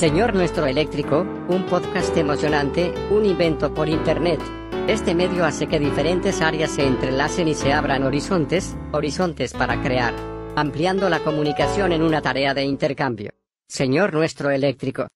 Señor Nuestro Eléctrico, un podcast emocionante, un invento por Internet. Este medio hace que diferentes áreas se entrelacen y se abran horizontes, horizontes para crear, ampliando la comunicación en una tarea de intercambio. Señor Nuestro Eléctrico.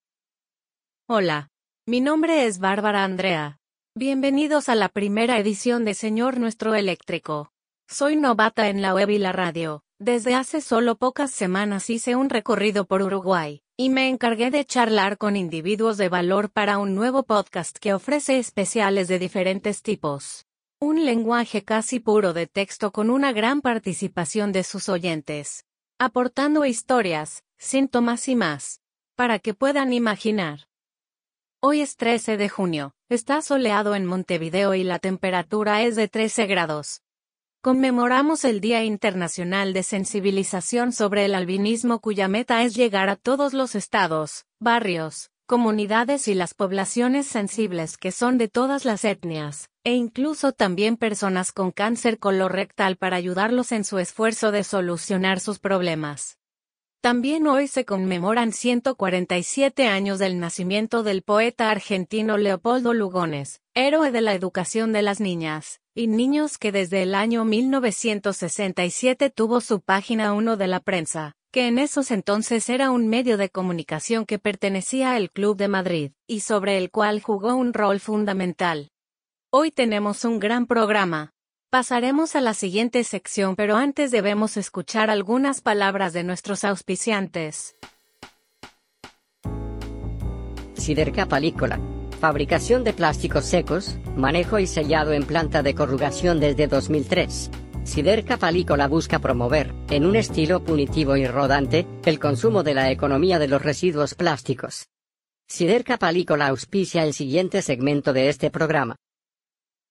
Hola. Mi nombre es Bárbara Andrea. Bienvenidos a la primera edición de Señor Nuestro Eléctrico. Soy novata en la web y la radio. Desde hace solo pocas semanas hice un recorrido por Uruguay, y me encargué de charlar con individuos de valor para un nuevo podcast que ofrece especiales de diferentes tipos. Un lenguaje casi puro de texto con una gran participación de sus oyentes. Aportando historias, síntomas y más. Para que puedan imaginar. Hoy es 13 de junio, está soleado en Montevideo y la temperatura es de 13 grados. Conmemoramos el Día Internacional de Sensibilización sobre el Albinismo cuya meta es llegar a todos los estados, barrios, comunidades y las poblaciones sensibles que son de todas las etnias, e incluso también personas con cáncer colorectal para ayudarlos en su esfuerzo de solucionar sus problemas. También hoy se conmemoran 147 años del nacimiento del poeta argentino Leopoldo Lugones, héroe de la educación de las niñas, y niños que desde el año 1967 tuvo su página 1 de la prensa, que en esos entonces era un medio de comunicación que pertenecía al Club de Madrid, y sobre el cual jugó un rol fundamental. Hoy tenemos un gran programa. Pasaremos a la siguiente sección pero antes debemos escuchar algunas palabras de nuestros auspiciantes. Siderca Palícola Fabricación de plásticos secos, manejo y sellado en planta de corrugación desde 2003. Siderca Palícola busca promover, en un estilo punitivo y rodante, el consumo de la economía de los residuos plásticos. Siderca Palícola auspicia el siguiente segmento de este programa.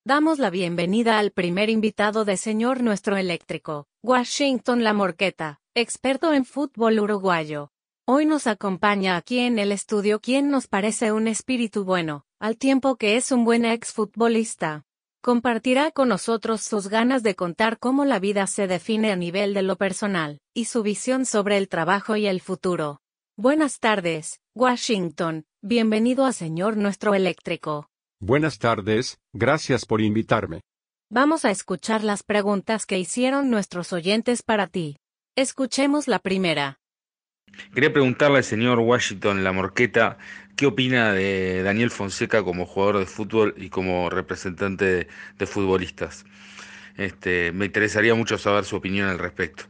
Damos la bienvenida al primer invitado de Señor Nuestro Eléctrico, Washington La Morqueta, experto en fútbol uruguayo. Hoy nos acompaña aquí en el estudio quien nos parece un espíritu bueno, al tiempo que es un buen exfutbolista. Compartirá con nosotros sus ganas de contar cómo la vida se define a nivel de lo personal, y su visión sobre el trabajo y el futuro. Buenas tardes, Washington, bienvenido a Señor Nuestro Eléctrico. Buenas tardes, gracias por invitarme. Vamos a escuchar las preguntas que hicieron nuestros oyentes para ti. Escuchemos la primera. Quería preguntarle al señor Washington La Morqueta qué opina de Daniel Fonseca como jugador de fútbol y como representante de, de futbolistas. Este, me interesaría mucho saber su opinión al respecto.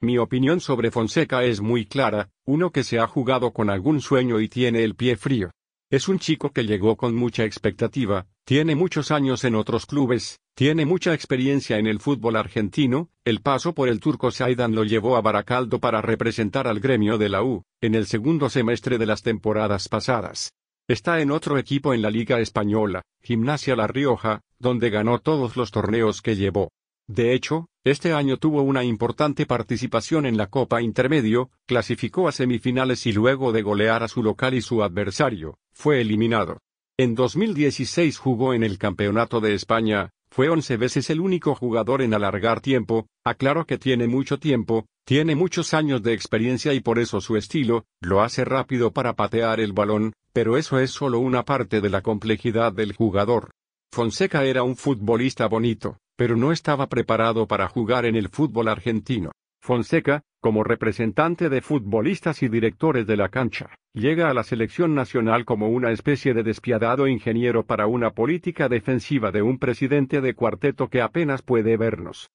Mi opinión sobre Fonseca es muy clara, uno que se ha jugado con algún sueño y tiene el pie frío. Es un chico que llegó con mucha expectativa, tiene muchos años en otros clubes, tiene mucha experiencia en el fútbol argentino, el paso por el turco Saidan lo llevó a Baracaldo para representar al gremio de la U, en el segundo semestre de las temporadas pasadas. Está en otro equipo en la Liga Española, Gimnasia La Rioja, donde ganó todos los torneos que llevó. De hecho, este año tuvo una importante participación en la Copa Intermedio, clasificó a semifinales y luego de golear a su local y su adversario, fue eliminado. En 2016 jugó en el Campeonato de España, fue once veces el único jugador en alargar tiempo, aclaro que tiene mucho tiempo, tiene muchos años de experiencia y por eso su estilo, lo hace rápido para patear el balón, pero eso es solo una parte de la complejidad del jugador. Fonseca era un futbolista bonito, pero no estaba preparado para jugar en el fútbol argentino. Fonseca, como representante de futbolistas y directores de la cancha, llega a la selección nacional como una especie de despiadado ingeniero para una política defensiva de un presidente de cuarteto que apenas puede vernos.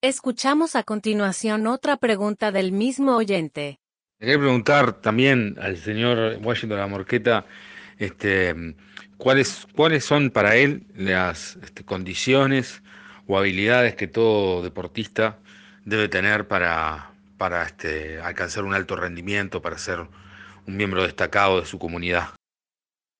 Escuchamos a continuación otra pregunta del mismo oyente. Quería preguntar también al señor Washington La Morqueta, este, ¿cuáles, cuáles son para él las este, condiciones o habilidades que todo deportista debe tener para, para este, alcanzar un alto rendimiento, para ser un miembro destacado de su comunidad.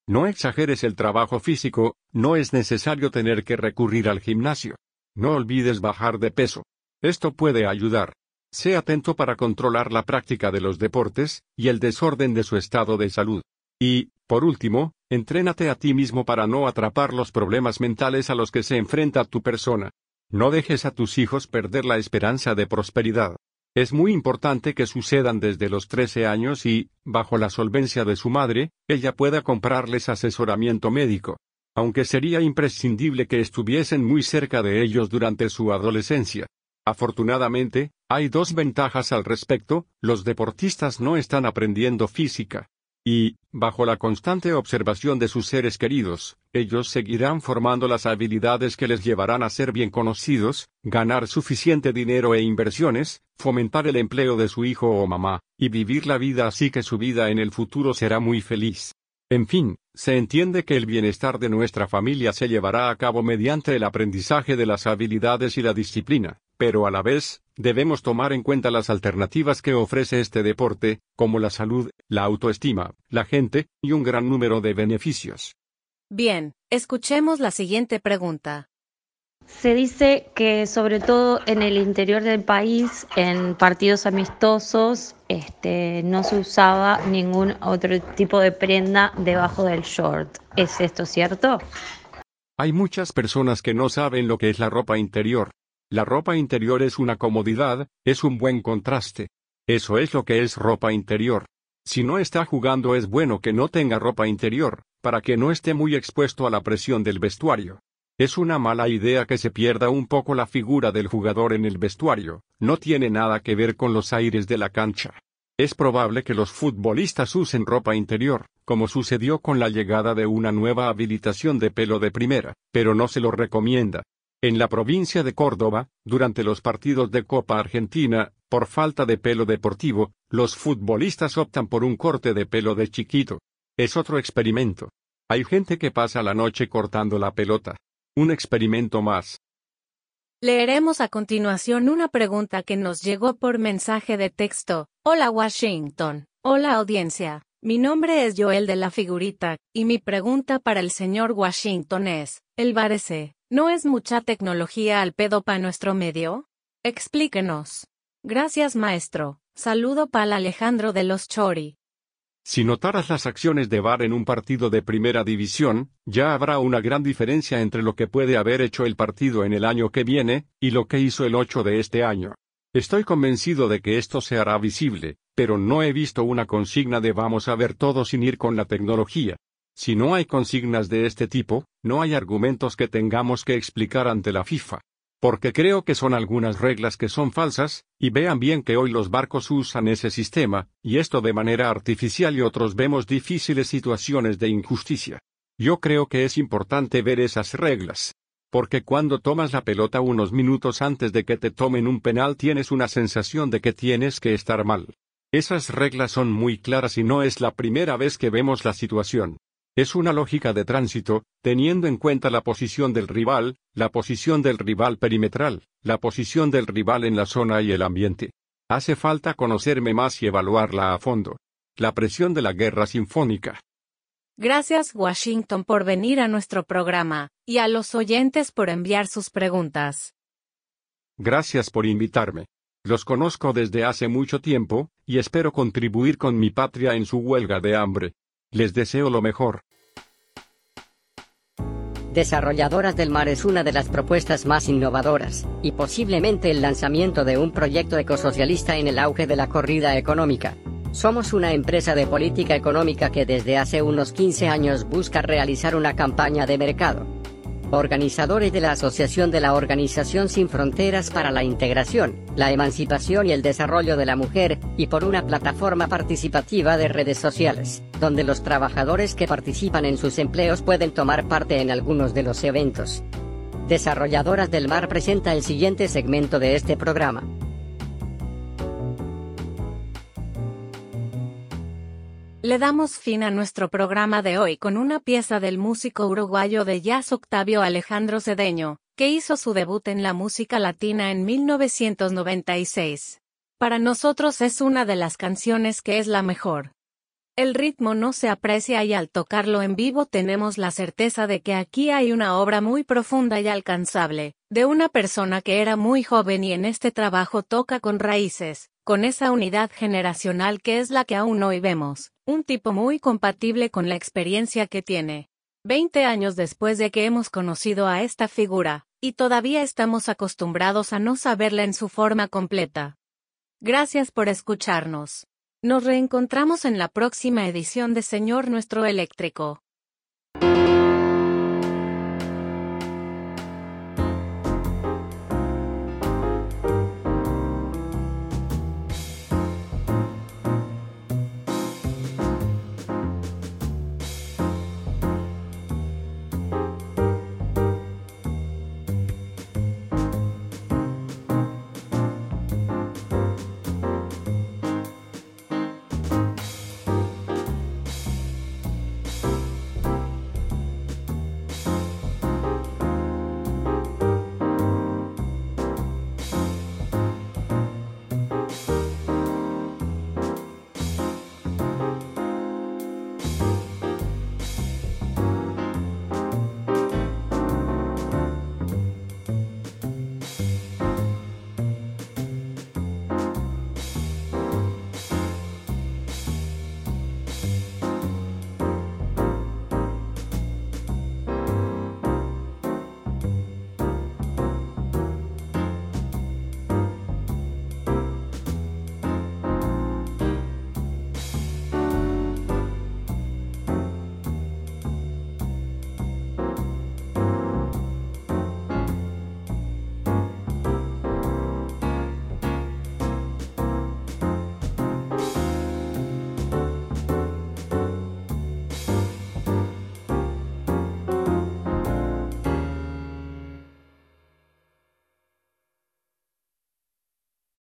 No exageres el trabajo físico, no es necesario tener que recurrir al gimnasio. No olvides bajar de peso. Esto puede ayudar. Sé atento para controlar la práctica de los deportes y el desorden de su estado de salud. Y, por último, entrénate a ti mismo para no atrapar los problemas mentales a los que se enfrenta tu persona. No dejes a tus hijos perder la esperanza de prosperidad. Es muy importante que sucedan desde los 13 años y, bajo la solvencia de su madre, ella pueda comprarles asesoramiento médico. Aunque sería imprescindible que estuviesen muy cerca de ellos durante su adolescencia. Afortunadamente, hay dos ventajas al respecto, los deportistas no están aprendiendo física. Y, bajo la constante observación de sus seres queridos, ellos seguirán formando las habilidades que les llevarán a ser bien conocidos, ganar suficiente dinero e inversiones, fomentar el empleo de su hijo o mamá, y vivir la vida así que su vida en el futuro será muy feliz. En fin, se entiende que el bienestar de nuestra familia se llevará a cabo mediante el aprendizaje de las habilidades y la disciplina, pero a la vez, debemos tomar en cuenta las alternativas que ofrece este deporte, como la salud, la autoestima, la gente, y un gran número de beneficios. Bien, escuchemos la siguiente pregunta. Se dice que sobre todo en el interior del país, en partidos amistosos, este, no se usaba ningún otro tipo de prenda debajo del short. ¿Es esto cierto? Hay muchas personas que no saben lo que es la ropa interior. La ropa interior es una comodidad, es un buen contraste. Eso es lo que es ropa interior. Si no está jugando es bueno que no tenga ropa interior, para que no esté muy expuesto a la presión del vestuario. Es una mala idea que se pierda un poco la figura del jugador en el vestuario, no tiene nada que ver con los aires de la cancha. Es probable que los futbolistas usen ropa interior, como sucedió con la llegada de una nueva habilitación de pelo de primera, pero no se lo recomienda. En la provincia de Córdoba, durante los partidos de Copa Argentina, por falta de pelo deportivo, los futbolistas optan por un corte de pelo de chiquito. Es otro experimento. Hay gente que pasa la noche cortando la pelota. Un experimento más. Leeremos a continuación una pregunta que nos llegó por mensaje de texto. Hola Washington. Hola audiencia. Mi nombre es Joel de la Figurita, y mi pregunta para el señor Washington es, ¿el Varese, no es mucha tecnología al pedo para nuestro medio? Explíquenos. Gracias maestro. Saludo para Alejandro de los Chori. Si notaras las acciones de VAR en un partido de primera división, ya habrá una gran diferencia entre lo que puede haber hecho el partido en el año que viene, y lo que hizo el 8 de este año. Estoy convencido de que esto se hará visible, pero no he visto una consigna de vamos a ver todo sin ir con la tecnología. Si no hay consignas de este tipo, no hay argumentos que tengamos que explicar ante la FIFA porque creo que son algunas reglas que son falsas, y vean bien que hoy los barcos usan ese sistema, y esto de manera artificial y otros vemos difíciles situaciones de injusticia. Yo creo que es importante ver esas reglas. Porque cuando tomas la pelota unos minutos antes de que te tomen un penal tienes una sensación de que tienes que estar mal. Esas reglas son muy claras y no es la primera vez que vemos la situación. Es una lógica de tránsito, teniendo en cuenta la posición del rival, la posición del rival perimetral, la posición del rival en la zona y el ambiente. Hace falta conocerme más y evaluarla a fondo. La presión de la guerra sinfónica. Gracias Washington por venir a nuestro programa, y a los oyentes por enviar sus preguntas. Gracias por invitarme. Los conozco desde hace mucho tiempo, y espero contribuir con mi patria en su huelga de hambre. Les deseo lo mejor. Desarrolladoras del Mar es una de las propuestas más innovadoras, y posiblemente el lanzamiento de un proyecto ecosocialista en el auge de la corrida económica. Somos una empresa de política económica que desde hace unos 15 años busca realizar una campaña de mercado organizadores de la Asociación de la Organización Sin Fronteras para la Integración, la Emancipación y el Desarrollo de la Mujer, y por una plataforma participativa de redes sociales, donde los trabajadores que participan en sus empleos pueden tomar parte en algunos de los eventos. Desarrolladoras del Mar presenta el siguiente segmento de este programa. Le damos fin a nuestro programa de hoy con una pieza del músico uruguayo de jazz Octavio Alejandro Cedeño, que hizo su debut en la música latina en 1996. Para nosotros es una de las canciones que es la mejor. El ritmo no se aprecia y al tocarlo en vivo tenemos la certeza de que aquí hay una obra muy profunda y alcanzable, de una persona que era muy joven y en este trabajo toca con raíces, con esa unidad generacional que es la que aún hoy vemos, un tipo muy compatible con la experiencia que tiene. Veinte años después de que hemos conocido a esta figura, y todavía estamos acostumbrados a no saberla en su forma completa. Gracias por escucharnos. Nos reencontramos en la próxima edición de Señor Nuestro Eléctrico.